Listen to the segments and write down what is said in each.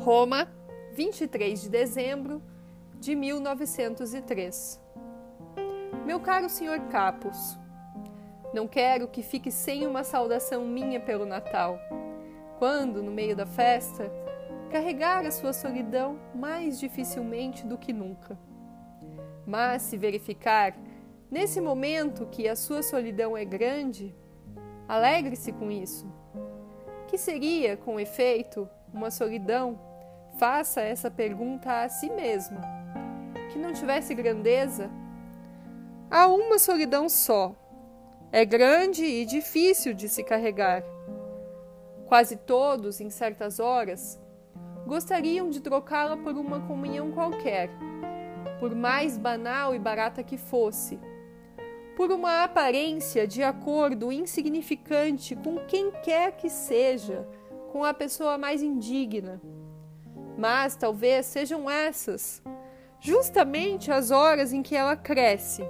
Roma, 23 de dezembro de 1903. Meu caro senhor Capos, não quero que fique sem uma saudação minha pelo Natal, quando, no meio da festa, carregar a sua solidão mais dificilmente do que nunca. Mas se verificar, nesse momento, que a sua solidão é grande, alegre-se com isso. Que seria, com efeito, uma solidão faça essa pergunta a si mesmo. Que não tivesse grandeza? Há uma solidão só. É grande e difícil de se carregar. Quase todos, em certas horas, gostariam de trocá-la por uma comunhão qualquer, por mais banal e barata que fosse, por uma aparência de acordo insignificante com quem quer que seja, com a pessoa mais indigna mas talvez sejam essas justamente as horas em que ela cresce,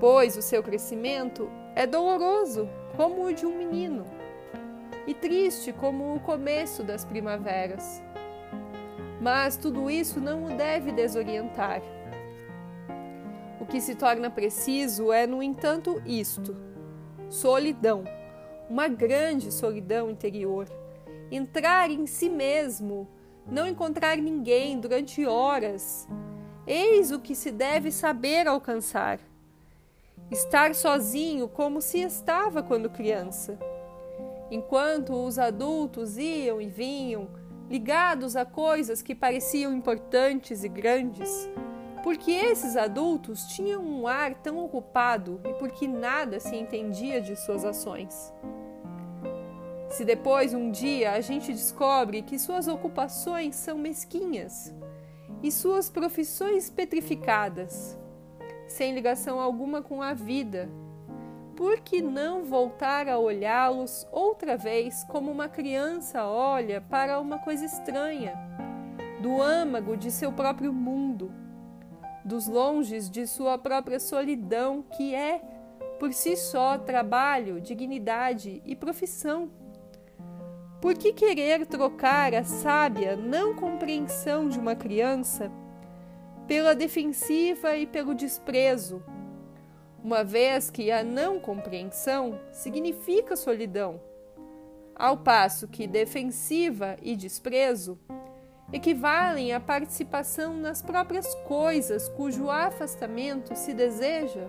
pois o seu crescimento é doloroso como o de um menino e triste como o começo das primaveras. Mas tudo isso não o deve desorientar. O que se torna preciso é, no entanto, isto: solidão, uma grande solidão interior. Entrar em si mesmo não encontrar ninguém durante horas. Eis o que se deve saber alcançar. Estar sozinho como se estava quando criança. Enquanto os adultos iam e vinham, ligados a coisas que pareciam importantes e grandes, porque esses adultos tinham um ar tão ocupado e porque nada se entendia de suas ações. Se depois, um dia, a gente descobre que suas ocupações são mesquinhas e suas profissões petrificadas, sem ligação alguma com a vida, por que não voltar a olhá-los outra vez como uma criança olha para uma coisa estranha, do âmago de seu próprio mundo, dos longes de sua própria solidão, que é, por si só, trabalho, dignidade e profissão? Por que querer trocar a sábia não compreensão de uma criança? Pela defensiva e pelo desprezo, uma vez que a não compreensão significa solidão, ao passo que defensiva e desprezo equivalem à participação nas próprias coisas cujo afastamento se deseja?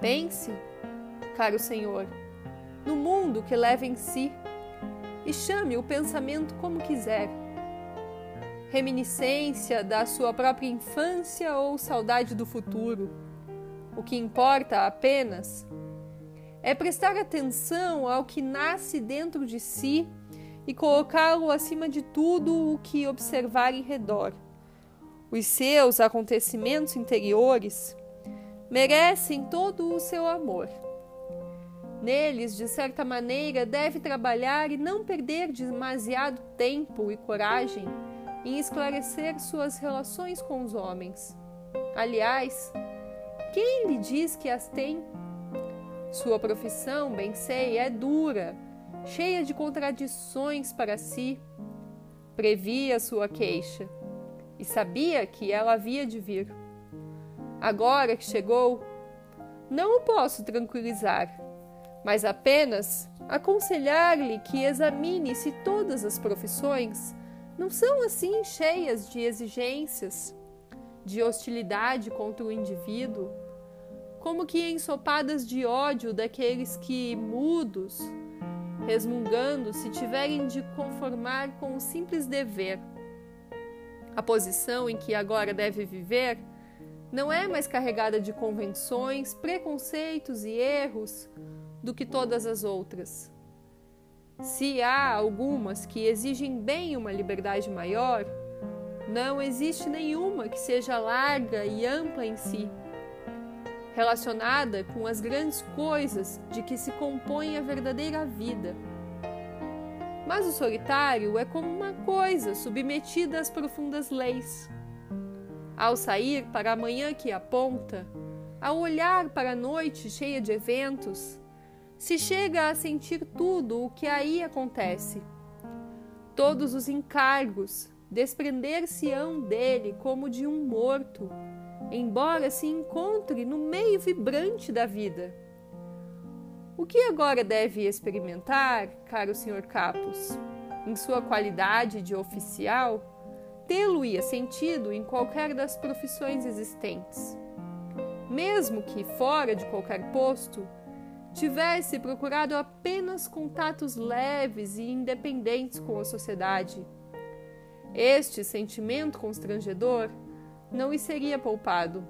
Pense, caro Senhor, no mundo que leva em si e chame o pensamento como quiser. Reminiscência da sua própria infância ou saudade do futuro. O que importa apenas é prestar atenção ao que nasce dentro de si e colocá-lo acima de tudo o que observar em redor. Os seus acontecimentos interiores merecem todo o seu amor. Neles, de certa maneira, deve trabalhar e não perder demasiado tempo e coragem em esclarecer suas relações com os homens. Aliás, quem lhe diz que as tem? Sua profissão, bem sei, é dura, cheia de contradições para si. Previa sua queixa e sabia que ela havia de vir. Agora que chegou, não o posso tranquilizar mas apenas aconselhar-lhe que examine se todas as profissões não são assim cheias de exigências, de hostilidade contra o indivíduo, como que ensopadas de ódio daqueles que, mudos, resmungando, se tiverem de conformar com o simples dever. A posição em que agora deve viver não é mais carregada de convenções, preconceitos e erros do que todas as outras. Se há algumas que exigem bem uma liberdade maior, não existe nenhuma que seja larga e ampla em si, relacionada com as grandes coisas de que se compõe a verdadeira vida. Mas o solitário é como uma coisa submetida às profundas leis. Ao sair para a manhã que aponta, ao olhar para a noite cheia de eventos, se chega a sentir tudo o que aí acontece. Todos os encargos desprender-se-ão dele como de um morto, embora se encontre no meio vibrante da vida. O que agora deve experimentar, caro Sr. Capus, em sua qualidade de oficial, tê-lo-ia sentido em qualquer das profissões existentes. Mesmo que, fora de qualquer posto, tivesse procurado apenas contatos leves e independentes com a sociedade. Este sentimento constrangedor não lhe seria poupado.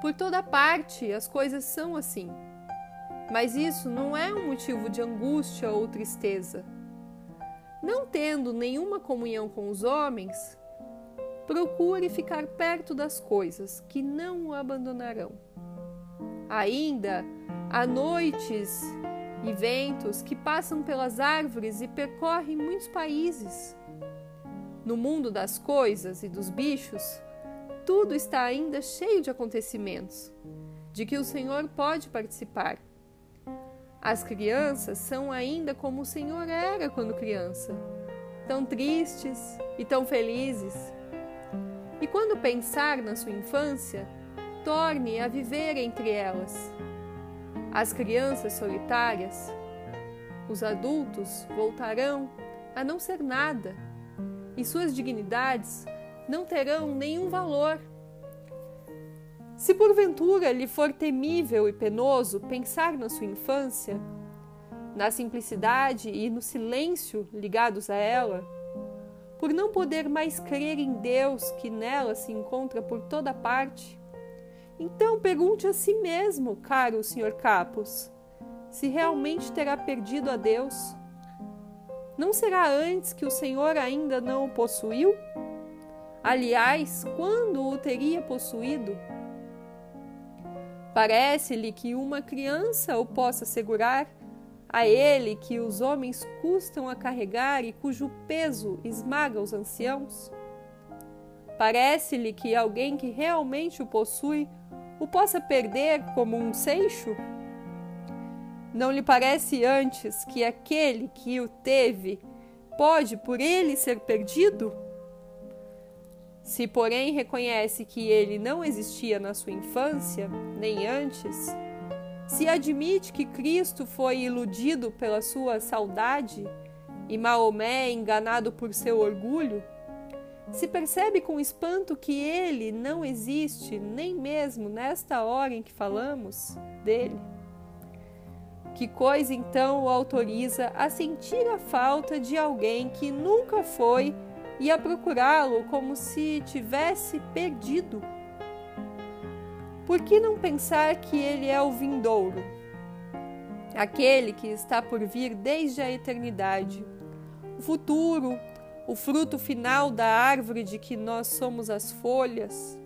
Por toda parte as coisas são assim. Mas isso não é um motivo de angústia ou tristeza. Não tendo nenhuma comunhão com os homens, procure ficar perto das coisas que não o abandonarão. Ainda há noites e ventos que passam pelas árvores e percorrem muitos países. No mundo das coisas e dos bichos, tudo está ainda cheio de acontecimentos, de que o Senhor pode participar as crianças são ainda como o Senhor era quando criança, tão tristes e tão felizes. E quando pensar na sua infância, torne a viver entre elas. As crianças solitárias, os adultos voltarão a não ser nada, e suas dignidades não terão nenhum valor se porventura lhe for temível e penoso pensar na sua infância, na simplicidade e no silêncio ligados a ela, por não poder mais crer em Deus que nela se encontra por toda parte, então pergunte a si mesmo, caro Sr. Capos, se realmente terá perdido a Deus. Não será antes que o Senhor ainda não o possuiu? Aliás, quando o teria possuído? Parece-lhe que uma criança o possa segurar, a ele que os homens custam a carregar e cujo peso esmaga os anciãos? Parece-lhe que alguém que realmente o possui o possa perder como um seixo? Não lhe parece antes que aquele que o teve pode por ele ser perdido? Se, porém, reconhece que ele não existia na sua infância, nem antes, se admite que Cristo foi iludido pela sua saudade e Maomé enganado por seu orgulho, se percebe com espanto que ele não existe nem mesmo nesta hora em que falamos dele. Que coisa então o autoriza a sentir a falta de alguém que nunca foi e a procurá-lo como se tivesse perdido. Por que não pensar que ele é o vindouro, aquele que está por vir desde a eternidade, o futuro, o fruto final da árvore de que nós somos as folhas?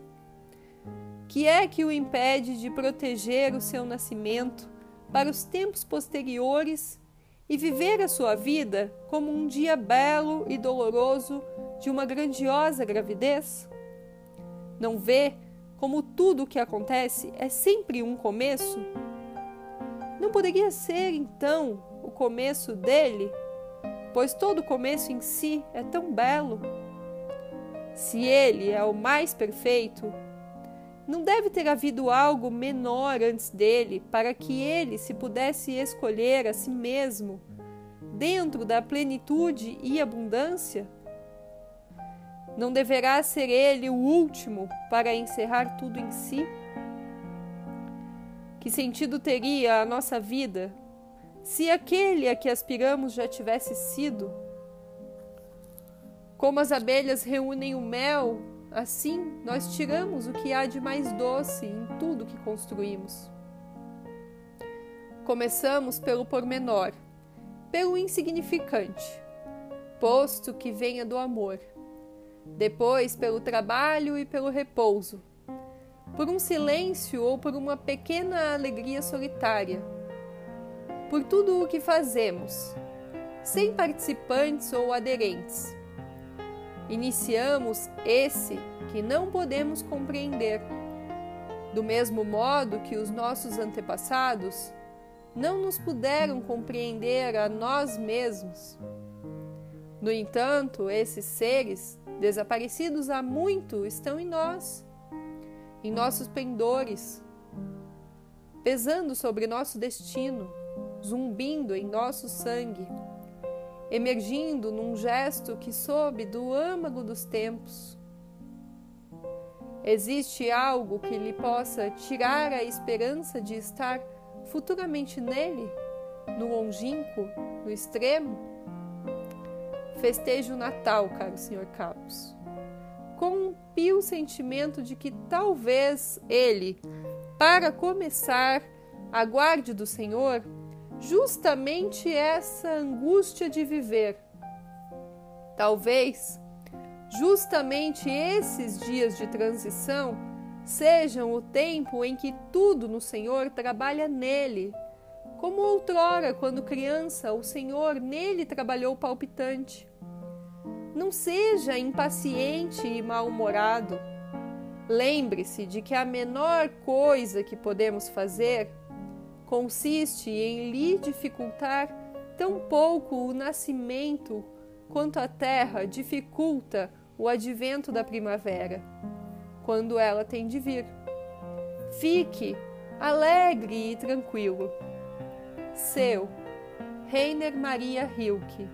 Que é que o impede de proteger o seu nascimento para os tempos posteriores e viver a sua vida como um dia belo e doloroso de uma grandiosa gravidez? Não vê como tudo o que acontece é sempre um começo? Não poderia ser então o começo dele, pois todo começo em si é tão belo? Se ele é o mais perfeito, não deve ter havido algo menor antes dele para que ele se pudesse escolher a si mesmo dentro da plenitude e abundância? Não deverá ser ele o último para encerrar tudo em si? Que sentido teria a nossa vida se aquele a que aspiramos já tivesse sido? Como as abelhas reúnem o mel, assim nós tiramos o que há de mais doce em tudo que construímos. Começamos pelo pormenor, pelo insignificante, posto que venha do amor depois pelo trabalho e pelo repouso, por um silêncio ou por uma pequena alegria solitária, por tudo o que fazemos, sem participantes ou aderentes. Iniciamos esse que não podemos compreender, do mesmo modo que os nossos antepassados não nos puderam compreender a nós mesmos. No entanto, esses seres, desaparecidos há muito, estão em nós, em nossos pendores, pesando sobre nosso destino, zumbindo em nosso sangue, emergindo num gesto que sobe do âmago dos tempos. Existe algo que lhe possa tirar a esperança de estar futuramente nele, no longínquo, no extremo? Festeje o Natal, caro Sr. Capos, com um pio sentimento de que talvez ele, para começar, aguarde do Senhor justamente essa angústia de viver. Talvez justamente esses dias de transição sejam o tempo em que tudo no Senhor trabalha nele. Como outrora, quando criança, o Senhor nele trabalhou palpitante. Não seja impaciente e mal-humorado. Lembre-se de que a menor coisa que podemos fazer consiste em lhe dificultar tão pouco o nascimento quanto a terra dificulta o advento da primavera, quando ela tem de vir. Fique alegre e tranquilo. Seu Reiner Maria Hilke